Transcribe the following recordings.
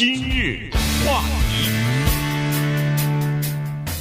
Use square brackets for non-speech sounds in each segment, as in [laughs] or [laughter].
今日话题，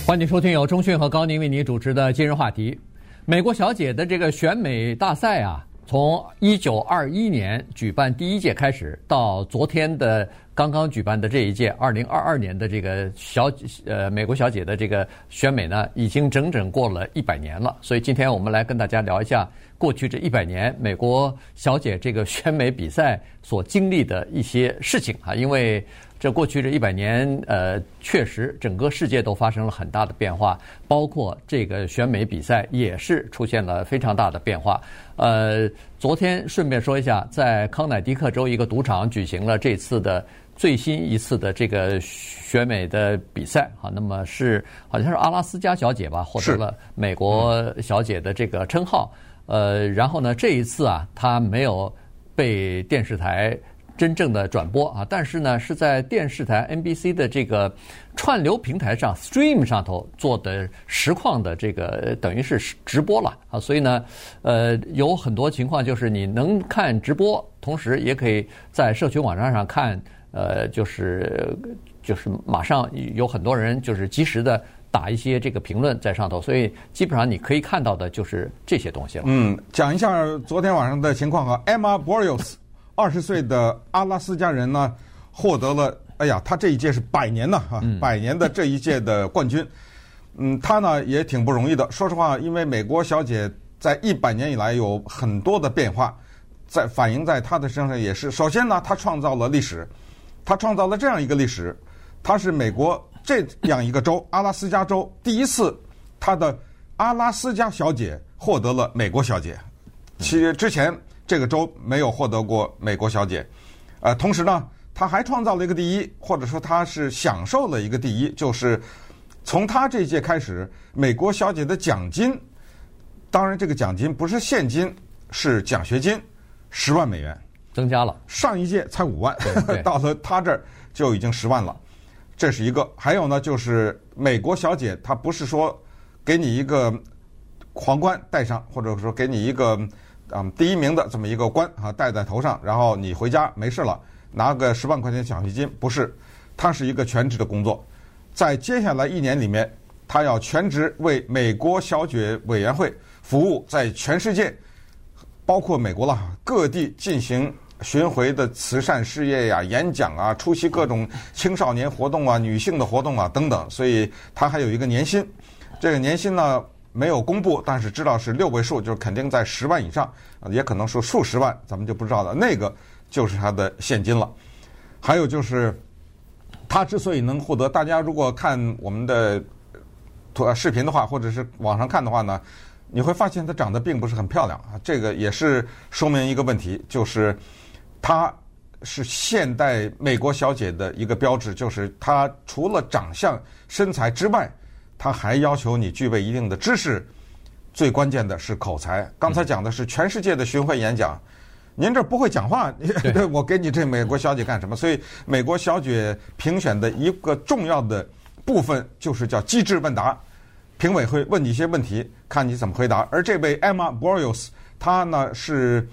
欢迎收听由中讯和高宁为您主持的今日话题。美国小姐的这个选美大赛啊，从一九二一年举办第一届开始，到昨天的刚刚举办的这一届二零二二年的这个小呃美国小姐的这个选美呢，已经整整过了一百年了。所以今天我们来跟大家聊一下。过去这一百年，美国小姐这个选美比赛所经历的一些事情啊，因为这过去这一百年，呃，确实整个世界都发生了很大的变化，包括这个选美比赛也是出现了非常大的变化。呃，昨天顺便说一下，在康乃狄克州一个赌场举行了这次的最新一次的这个选美的比赛啊，那么是好像是阿拉斯加小姐吧，获得了美国小姐的这个称号。呃，然后呢，这一次啊，他没有被电视台真正的转播啊，但是呢，是在电视台 NBC 的这个串流平台上 Stream 上头做的实况的这个等于是直播了啊，所以呢，呃，有很多情况就是你能看直播，同时也可以在社群网站上看，呃，就是就是马上有很多人就是及时的。打一些这个评论在上头，所以基本上你可以看到的就是这些东西了。嗯，讲一下昨天晚上的情况哈。Emma Barrios，二十岁的阿拉斯加人呢，获得了，哎呀，他这一届是百年呐哈，百年的这一届的冠军。嗯，他呢也挺不容易的。说实话，因为美国小姐在一百年以来有很多的变化，在反映在他的身上也是。首先呢，他创造了历史，他创造了这样一个历史，他是美国。这样一个州，阿拉斯加州第一次，他的阿拉斯加小姐获得了美国小姐。其实之前这个州没有获得过美国小姐。呃，同时呢，他还创造了一个第一，或者说他是享受了一个第一，就是从他这一届开始，美国小姐的奖金，当然这个奖金不是现金，是奖学金，十万美元增加了。上一届才五万，[laughs] 到了他这儿就已经十万了。这是一个，还有呢，就是美国小姐，她不是说给你一个皇冠戴上，或者说给你一个嗯第一名的这么一个冠啊戴在头上，然后你回家没事了，拿个十万块钱奖学金，不是，它是一个全职的工作，在接下来一年里面，她要全职为美国小姐委员会服务，在全世界，包括美国了各地进行。巡回的慈善事业呀、演讲啊、出席各种青少年活动啊、女性的活动啊等等，所以他还有一个年薪。这个年薪呢没有公布，但是知道是六位数，就是肯定在十万以上，也可能说数十万，咱们就不知道了。那个就是他的现金了。还有就是，他之所以能获得，大家如果看我们的图视频的话，或者是网上看的话呢，你会发现她长得并不是很漂亮啊。这个也是说明一个问题，就是。她是现代美国小姐的一个标志，就是她除了长相、身材之外，她还要求你具备一定的知识，最关键的是口才。刚才讲的是全世界的巡回演讲，您这不会讲话，[laughs] 我给你这美国小姐干什么？所以，美国小姐评选的一个重要的部分就是叫机智问答，评委会问你一些问题，看你怎么回答。而这位 Emma Barrios，她呢是。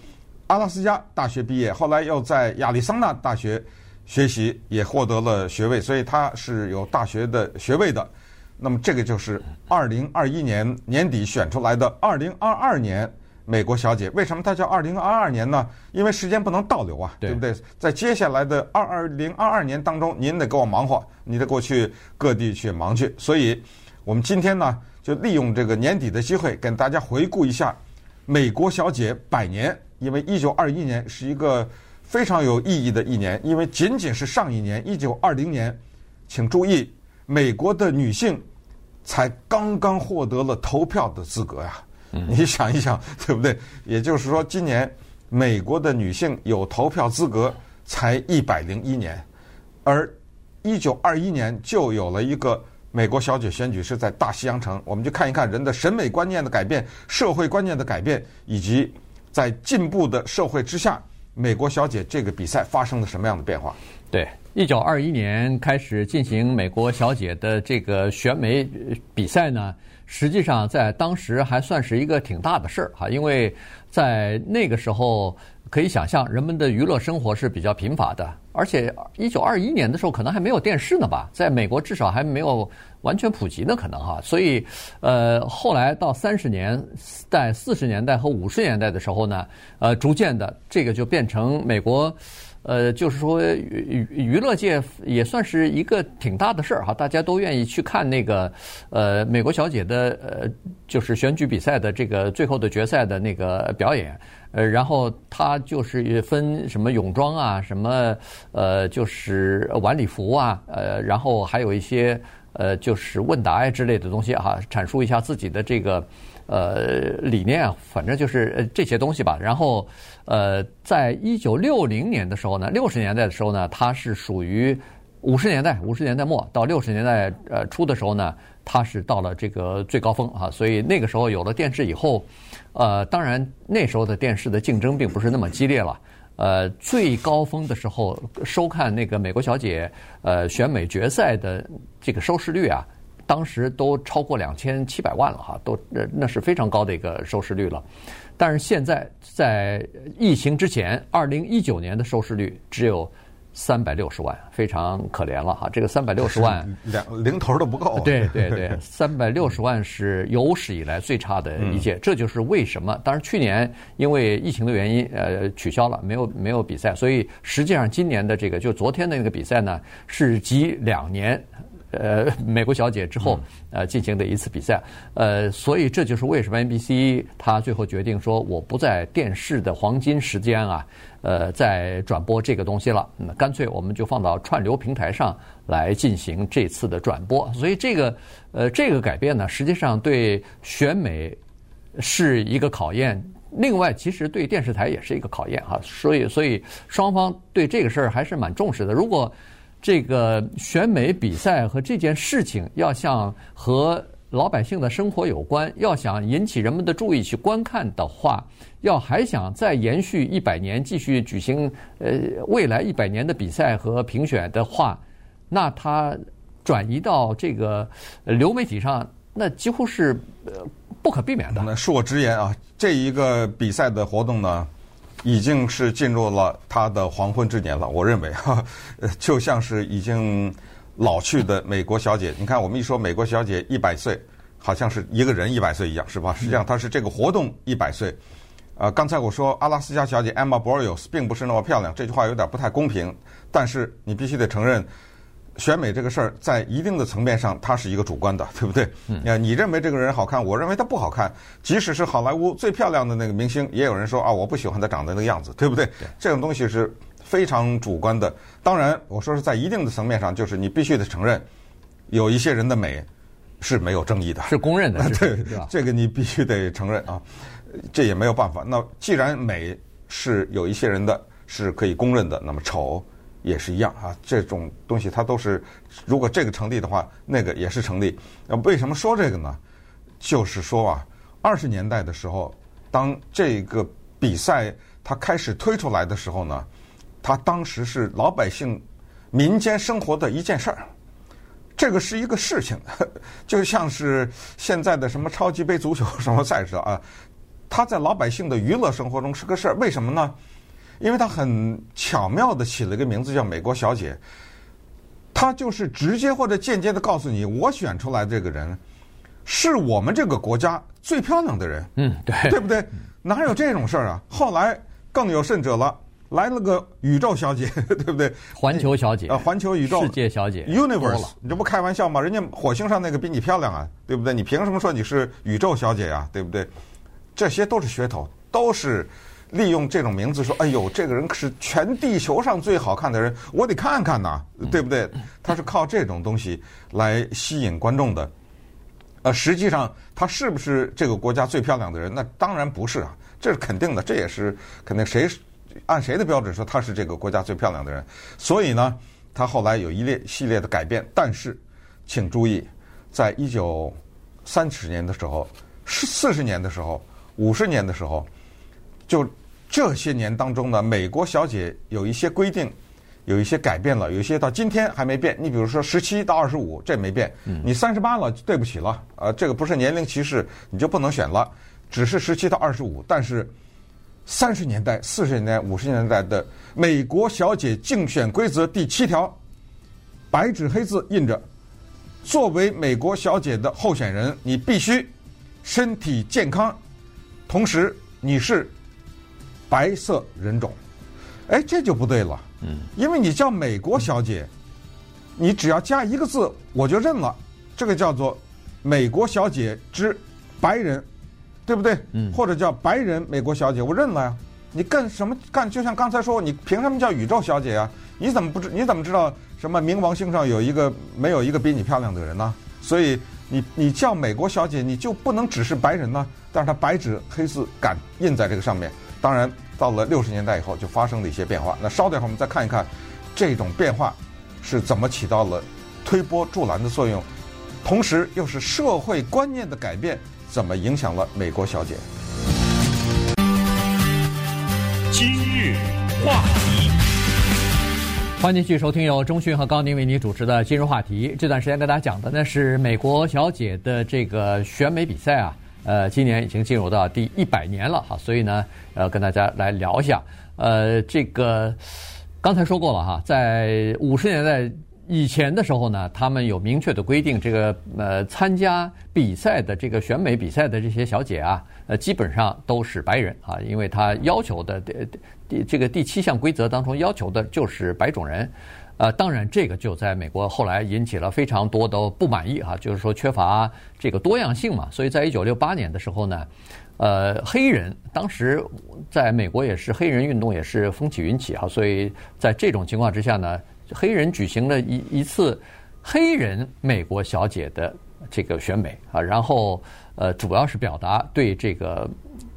阿拉斯加大学毕业，后来又在亚利桑那大学学习，也获得了学位，所以他是有大学的学位的。那么这个就是二零二一年年底选出来的二零二二年美国小姐。为什么她叫二零二二年呢？因为时间不能倒流啊，对不对？在接下来的二二零二二年当中，您得给我忙活，你得过去各地去忙去。所以，我们今天呢，就利用这个年底的机会，跟大家回顾一下美国小姐百年。因为一九二一年是一个非常有意义的一年，因为仅仅是上一年一九二零年，请注意，美国的女性才刚刚获得了投票的资格呀。你想一想，对不对？也就是说，今年美国的女性有投票资格才一百零一年，而一九二一年就有了一个美国小姐选举，是在大西洋城。我们就看一看人的审美观念的改变、社会观念的改变以及。在进步的社会之下，美国小姐这个比赛发生了什么样的变化？对，一九二一年开始进行美国小姐的这个选美比赛呢，实际上在当时还算是一个挺大的事儿哈，因为在那个时候可以想象人们的娱乐生活是比较贫乏的，而且一九二一年的时候可能还没有电视呢吧，在美国至少还没有完全普及呢，可能哈，所以呃，后来到三十年代、四十年代和五十年代的时候呢，呃，逐渐的这个就变成美国。呃，就是说娱娱乐界也算是一个挺大的事儿哈，大家都愿意去看那个呃美国小姐的呃就是选举比赛的这个最后的决赛的那个表演，呃，然后他就是分什么泳装啊，什么呃就是晚礼服啊，呃，然后还有一些呃就是问答呀之类的东西哈，阐述一下自己的这个。呃，理念啊，反正就是这些东西吧。然后，呃，在一九六零年的时候呢，六十年代的时候呢，它是属于五十年代，五十年代末到六十年代呃初的时候呢，它是到了这个最高峰啊。所以那个时候有了电视以后，呃，当然那时候的电视的竞争并不是那么激烈了。呃，最高峰的时候收看那个美国小姐呃选美决赛的这个收视率啊。当时都超过两千七百万了哈，都那那是非常高的一个收视率了。但是现在在疫情之前，二零一九年的收视率只有三百六十万，非常可怜了哈。这个三百六十万，两零头都不够。对对对，[laughs] 三百六十万是有史以来最差的一届，嗯、这就是为什么。当然去年因为疫情的原因，呃，取消了，没有没有比赛，所以实际上今年的这个就昨天的那个比赛呢，是集两年。呃，美国小姐之后，呃，进行的一次比赛，呃，所以这就是为什么 NBC 他最后决定说，我不在电视的黄金时间啊，呃，在转播这个东西了，那干脆我们就放到串流平台上来进行这次的转播。所以这个，呃，这个改变呢，实际上对选美是一个考验，另外其实对电视台也是一个考验哈。所以，所以双方对这个事儿还是蛮重视的。如果这个选美比赛和这件事情要想和老百姓的生活有关，要想引起人们的注意去观看的话，要还想再延续一百年继续举行呃未来一百年的比赛和评选的话，那它转移到这个流媒体上，那几乎是呃不可避免的。那恕我直言啊，这一个比赛的活动呢，已经是进入了他的黄昏之年了，我认为 [laughs] 哈，就像是已经老去的美国小姐。你看，我们一说美国小姐一百岁，好像是一个人一百岁一样，是吧？实际上，她是这个活动一百岁。呃，刚才我说阿拉斯加小姐 Emma Borils 并不是那么漂亮，这句话有点不太公平，但是你必须得承认。选美这个事儿，在一定的层面上，它是一个主观的，对不对？嗯。你认为这个人好看，我认为他不好看。即使是好莱坞最漂亮的那个明星，也有人说啊，我不喜欢他长得那个样子，对不对？对。这种东西是非常主观的。当然，我说是在一定的层面上，就是你必须得承认，有一些人的美是没有争议的，是公认的。[laughs] 对，这个你必须得承认啊，这也没有办法。那既然美是有一些人的是可以公认的，那么丑。也是一样啊，这种东西它都是，如果这个成立的话，那个也是成立。那为什么说这个呢？就是说啊，二十年代的时候，当这个比赛它开始推出来的时候呢，它当时是老百姓民间生活的一件事儿，这个是一个事情，[laughs] 就像是现在的什么超级杯足球什么赛事啊，它在老百姓的娱乐生活中是个事儿。为什么呢？因为他很巧妙的起了一个名字叫“美国小姐”，他就是直接或者间接的告诉你，我选出来这个人是我们这个国家最漂亮的人。嗯，对，对不对？哪有这种事儿啊？后来更有甚者了，来了个宇宙小姐，[laughs] 对不对？环球小姐啊，环球宇宙世界小姐，Universe，你这不开玩笑吗？人家火星上那个比你漂亮啊，对不对？你凭什么说你是宇宙小姐呀？对不对？这些都是噱头，都是。利用这种名字说：“哎呦，这个人是全地球上最好看的人，我得看看呐，对不对？”他是靠这种东西来吸引观众的。呃，实际上他是不是这个国家最漂亮的人？那当然不是啊，这是肯定的，这也是肯定谁按谁的标准说他是这个国家最漂亮的人。所以呢，他后来有一列系列的改变。但是，请注意，在一九三十年的时候、四十年的时候、五十年的时候。就这些年当中呢，美国小姐有一些规定，有一些改变了，有一些到今天还没变。你比如说十七到二十五，这没变。你三十八了，对不起了，呃，这个不是年龄歧视，你就不能选了，只是十七到二十五。但是三十年代、四十年代、五十年代的美国小姐竞选规则第七条，白纸黑字印着：作为美国小姐的候选人，你必须身体健康，同时你是白色人种。哎，这就不对了。嗯，因为你叫美国小姐，你只要加一个字，我就认了。这个叫做美国小姐之白人，对不对？嗯，或者叫白人美国小姐，我认了呀。你干什么干？就像刚才说，你凭什么叫宇宙小姐啊？你怎么不知？你怎么知道什么冥王星上有一个没有一个比你漂亮的人呢？所以你你叫美国小姐，你就不能只是白人呢？但是它白纸黑字敢印在这个上面，当然。到了六十年代以后，就发生了一些变化。那稍等一会儿，我们再看一看这种变化是怎么起到了推波助澜的作用，同时又是社会观念的改变怎么影响了美国小姐。今日话题，欢迎继续收听由钟迅和高宁为你主持的《今日话题》。这段时间跟大家讲的呢是美国小姐的这个选美比赛啊。呃，今年已经进入到第一百年了哈，所以呢，呃，跟大家来聊一下。呃，这个刚才说过了哈，在五十年代以前的时候呢，他们有明确的规定，这个呃参加比赛的这个选美比赛的这些小姐啊，呃，基本上都是白人啊，因为他要求的第第这个第七项规则当中要求的就是白种人。呃，当然，这个就在美国后来引起了非常多的不满意哈，就是说缺乏这个多样性嘛。所以在一九六八年的时候呢，呃，黑人当时在美国也是黑人运动也是风起云起啊，所以在这种情况之下呢，黑人举行了一一次黑人美国小姐的这个选美啊，然后呃，主要是表达对这个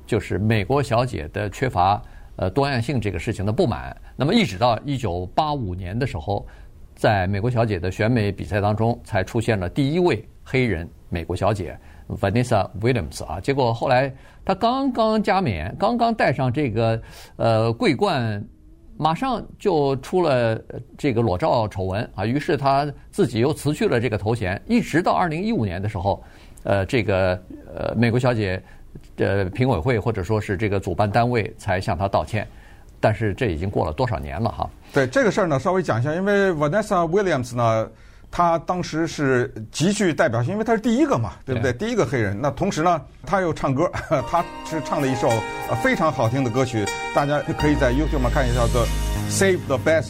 就是美国小姐的缺乏。呃，多样性这个事情的不满，那么一直到一九八五年的时候，在美国小姐的选美比赛当中，才出现了第一位黑人美国小姐 Vanessa Williams 啊。结果后来她刚刚加冕，刚刚戴上这个呃桂冠，马上就出了这个裸照丑闻啊。于是她自己又辞去了这个头衔，一直到二零一五年的时候，呃，这个呃美国小姐。呃，评委会或者说是这个主办单位才向他道歉，但是这已经过了多少年了哈？对这个事儿呢，稍微讲一下，因为 Vanessa Williams 呢，她当时是极具代表性，因为她是第一个嘛，对不对？对第一个黑人。那同时呢，她又唱歌，[laughs] 她是唱了一首呃非常好听的歌曲，大家可以在 YouTube 上看一下的 Save the Best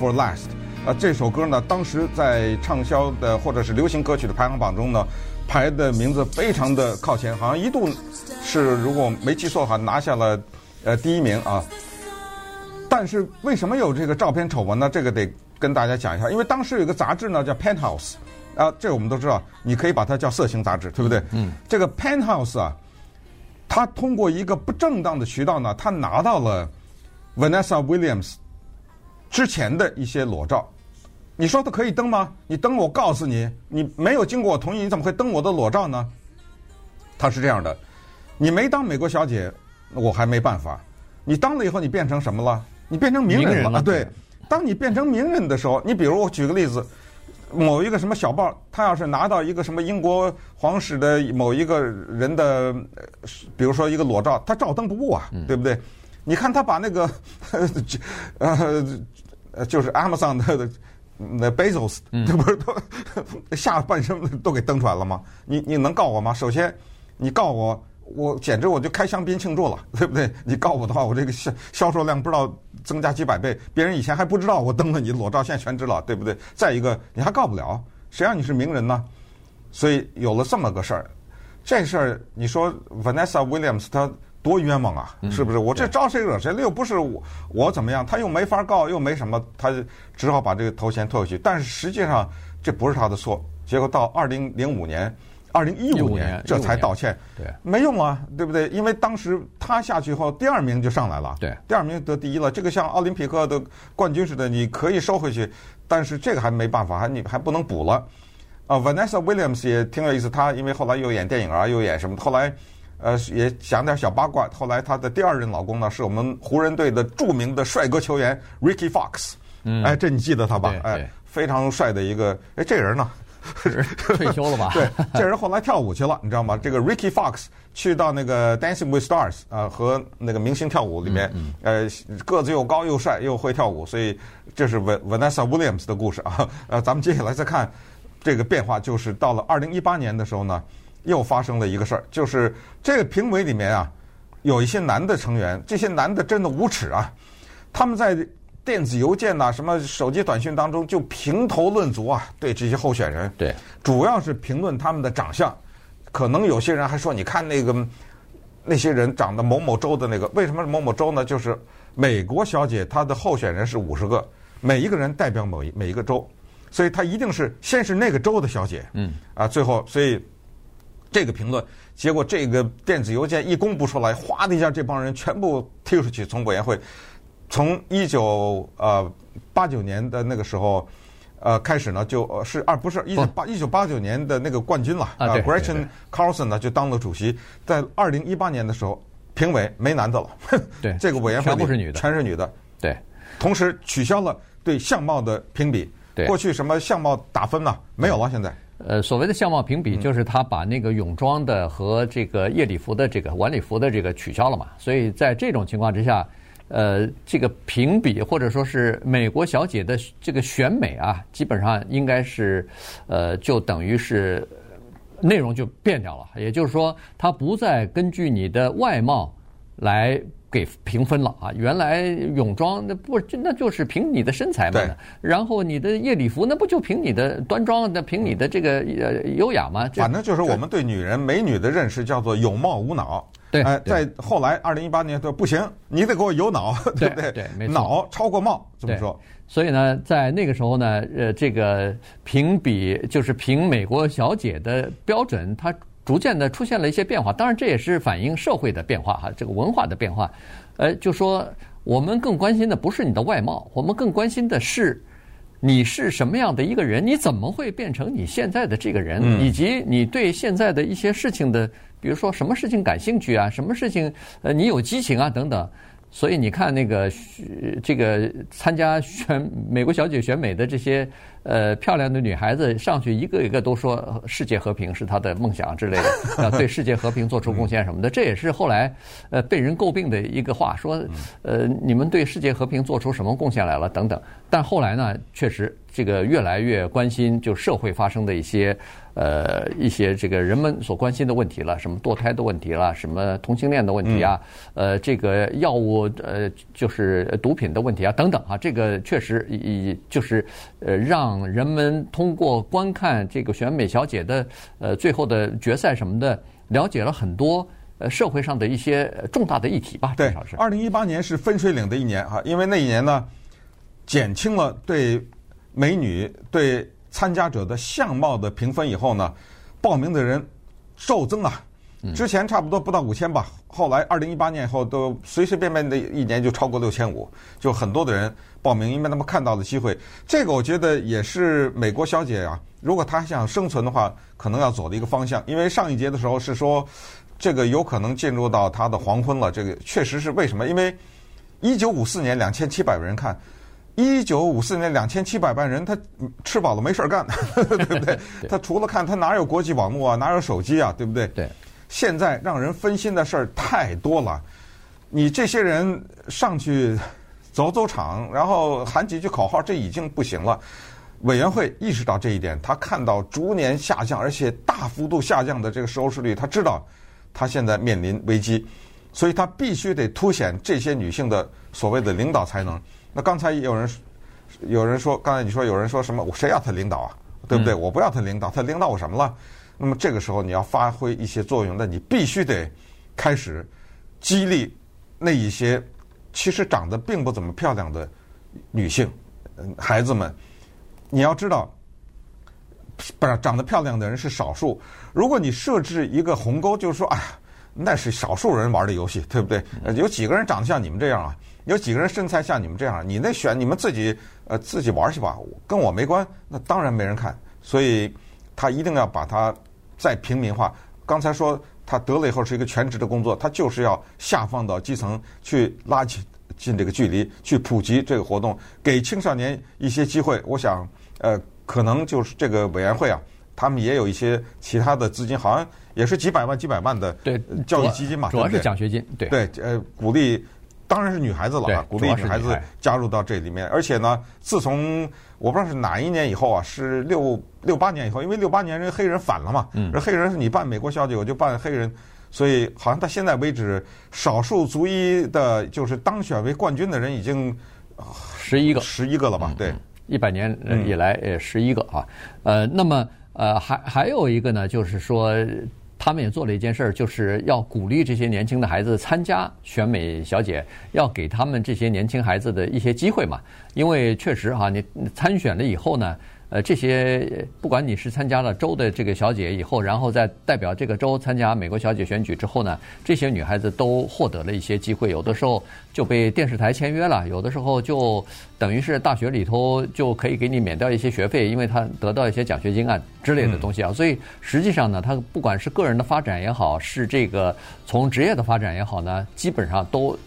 for Last。啊，这首歌呢，当时在畅销的或者是流行歌曲的排行榜中呢。排的名字非常的靠前，好像一度是如果没记错的话拿下了呃第一名啊。但是为什么有这个照片丑闻呢？这个得跟大家讲一下，因为当时有个杂志呢叫 Penthouse 啊，这个我们都知道，你可以把它叫色情杂志，对不对？嗯。这个 Penthouse 啊，他通过一个不正当的渠道呢，他拿到了 Vanessa Williams 之前的一些裸照。你说他可以登吗？你登，我告诉你，你没有经过我同意，你怎么会登我的裸照呢？他是这样的，你没当美国小姐，我还没办法。你当了以后，你变成什么了？你变成名人了。人对，当你变成名人的时候，你比如我举个例子，某一个什么小报，他要是拿到一个什么英国皇室的某一个人的，比如说一个裸照，他照登不误啊，对不对？你看他把那个，[laughs] 呃，就是 Amazon 的。那 Bezos 这 [laughs] 不是都 [laughs] 下半身都给登出来了吗？你你能告我吗？首先，你告我，我简直我就开香槟庆祝了，[laughs] 对不对？你告我的话，我这个销销售量不知道增加几百倍，别人以前还不知道我登了你裸照，现在全知道，对不对？再一个，你还告不了，谁让你是名人呢？所以有了这么个事儿，这事儿你说 Vanessa Williams 她。多冤枉啊！是不是？我这招谁惹谁了？又不是我，我怎么样？他又没法告，又没什么，他只好把这个头衔退回去。但是实际上这不是他的错。结果到二零零五年、二零一五年这才道歉，对，没用啊，对不对？因为当时他下去后，第二名就上来了，对，第二名得第一了。这个像奥林匹克的冠军似的，你可以收回去，但是这个还没办法，还你还不能补了。啊，Vanessa Williams 也挺有意思，她因为后来又演电影啊，又演什么，后来。呃，也讲点小八卦。后来她的第二任老公呢，是我们湖人队的著名的帅哥球员 Ricky Fox。嗯，哎，这你记得他吧？哎，非常帅的一个，哎，这人呢？退休了吧？对，这人后来跳舞去了，你知道吗？这个 Ricky Fox 去到那个 Dancing with Stars 啊、呃，和那个明星跳舞里面，嗯嗯、呃，个子又高又帅又会跳舞，所以这是 Vanessa Williams 的故事啊。[laughs] 呃，咱们接下来再看这个变化，就是到了二零一八年的时候呢，又发生了一个事儿，就是这个评委里面啊，有一些男的成员，这些男的真的无耻啊，他们在。电子邮件呐，什么手机短信当中就评头论足啊，对这些候选人，对，主要是评论他们的长相，可能有些人还说，你看那个那些人长得某某州的那个，为什么是某某州呢？就是美国小姐她的候选人是五十个，每一个人代表某一每一个州，所以她一定是先是那个州的小姐，嗯，啊，最后所以这个评论，结果这个电子邮件一公布出来，哗的一下，这帮人全部踢出去，从委员会。从一九呃八九年的那个时候，呃开始呢，就是啊不是一九八一九八九年的那个冠军了啊，Gretchen Carlson 呢就当了主席。在二零一八年的时候，评委没男的了，对，[laughs] 这个委员会全部是女的，全是女的。对，同时取消了对相貌的评比。对，过去什么相貌打分呢？没有了，现在。呃，所谓的相貌评比，就是他把那个泳装的和这个夜礼服的这个晚礼服的这个取消了嘛。所以在这种情况之下。呃，这个评比或者说是美国小姐的这个选美啊，基本上应该是，呃，就等于是内容就变掉了。也就是说，它不再根据你的外貌来给评分了啊。原来泳装那不那就是凭你的身材嘛，然后你的夜礼服那不就凭你的端庄，那凭你的这个呃优雅嘛？反正就是我们对女人美女的认识叫做有貌无脑。对，哎，在后来二零一八年说不行，你得给我有脑，[laughs] 对不对？对，没错。脑超过貌，这么说。所以呢，在那个时候呢，呃，这个评比就是评美国小姐的标准，它逐渐的出现了一些变化。当然，这也是反映社会的变化哈，这个文化的变化。呃，就说我们更关心的不是你的外貌，我们更关心的是你是什么样的一个人，你怎么会变成你现在的这个人，嗯、以及你对现在的一些事情的。比如说什么事情感兴趣啊，什么事情呃你有激情啊等等，所以你看那个这个参加选美国小姐选美的这些呃漂亮的女孩子上去一个一个都说世界和平是她的梦想之类的，[laughs] 要对世界和平做出贡献什么的，这也是后来呃被人诟病的一个话，说呃你们对世界和平做出什么贡献来了等等，但后来呢确实这个越来越关心就社会发生的一些。呃，一些这个人们所关心的问题了，什么堕胎的问题了，什么同性恋的问题啊，呃，这个药物呃，就是毒品的问题啊，等等啊，这个确实以就是呃，让人们通过观看这个选美小姐的呃最后的决赛什么的，了解了很多呃社会上的一些重大的议题吧。对，二零一八年是分水岭的一年哈，因为那一年呢，减轻了对美女对。参加者的相貌的评分以后呢，报名的人骤增啊！之前差不多不到五千吧，后来二零一八年以后都随随便便的一年就超过六千五，就很多的人报名，因为他们看到了机会。这个我觉得也是美国小姐啊，如果她想生存的话，可能要走的一个方向。因为上一节的时候是说，这个有可能进入到她的黄昏了。这个确实是为什么？因为一九五四年两千七百万人看。一九五四年两千七百万人，他吃饱了没事儿干，[laughs] 对不对？他除了看，他哪有国际网络啊，哪有手机啊，对不对？对。现在让人分心的事儿太多了，你这些人上去走走场，然后喊几句口号，这已经不行了。委员会意识到这一点，他看到逐年下降，而且大幅度下降的这个收视率，他知道他现在面临危机，所以他必须得凸显这些女性的所谓的领导才能。那刚才有人有人说，刚才你说有人说什么？我谁要他领导啊？对不对？我不要他领导，他领导我什么了？那么这个时候你要发挥一些作用，那你必须得开始激励那一些其实长得并不怎么漂亮的女性孩子们。你要知道，不是长得漂亮的人是少数。如果你设置一个鸿沟，就是说，哎呀，那是少数人玩的游戏，对不对？有几个人长得像你们这样啊？有几个人身材像你们这样？你那选你们自己呃自己玩去吧，跟我没关。那当然没人看，所以他一定要把它再平民化。刚才说他得了以后是一个全职的工作，他就是要下放到基层去拉近近这个距离去普及这个活动，给青少年一些机会。我想，呃，可能就是这个委员会啊，他们也有一些其他的资金，好像也是几百万、几百万的对教育基金嘛，主要是奖学金，对对，呃，鼓励。当然是女孩子了啊，鼓励女孩子加入到这里面。而且呢，自从我不知道是哪一年以后啊，是六六八年以后，因为六八年人黑人反了嘛，嗯，黑人是你办美国小姐，我就办黑人，所以好像到现在为止，少数族裔的就是当选为冠军的人已经十一个，十一个了吧？对，一百年以来呃十一个啊，呃，那么呃还还有一个呢，就是说。他们也做了一件事儿，就是要鼓励这些年轻的孩子参加选美小姐，要给他们这些年轻孩子的一些机会嘛。因为确实哈，你参选了以后呢。呃，这些不管你是参加了州的这个小姐以后，然后再代表这个州参加美国小姐选举之后呢，这些女孩子都获得了一些机会，有的时候就被电视台签约了，有的时候就等于是大学里头就可以给你免掉一些学费，因为她得到一些奖学金啊之类的东西啊。所以实际上呢，她不管是个人的发展也好，是这个从职业的发展也好呢，基本上都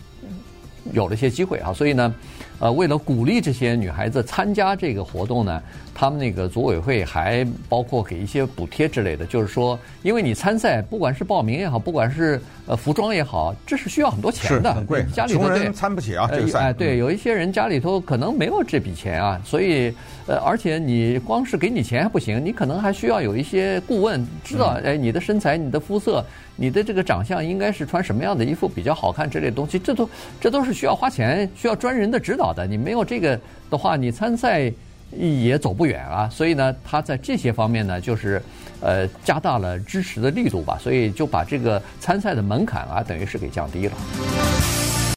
有了一些机会啊。所以呢。呃，为了鼓励这些女孩子参加这个活动呢，他们那个组委会还包括给一些补贴之类的。就是说，因为你参赛，不管是报名也好，不管是呃服装也好，这是需要很多钱的，很贵，家里头穷人参不起啊。这个赛，哎，对，有一些人家里头可能没有这笔钱啊，所以呃，而且你光是给你钱还不行，你可能还需要有一些顾问，知道哎你的身材、你的肤色、你的这个长相应该是穿什么样的衣服比较好看之类的东西，这都这都是需要花钱、需要专人的指导的。你没有这个的话，你参赛也走不远啊。所以呢，他在这些方面呢，就是呃加大了支持的力度吧。所以就把这个参赛的门槛啊，等于是给降低了。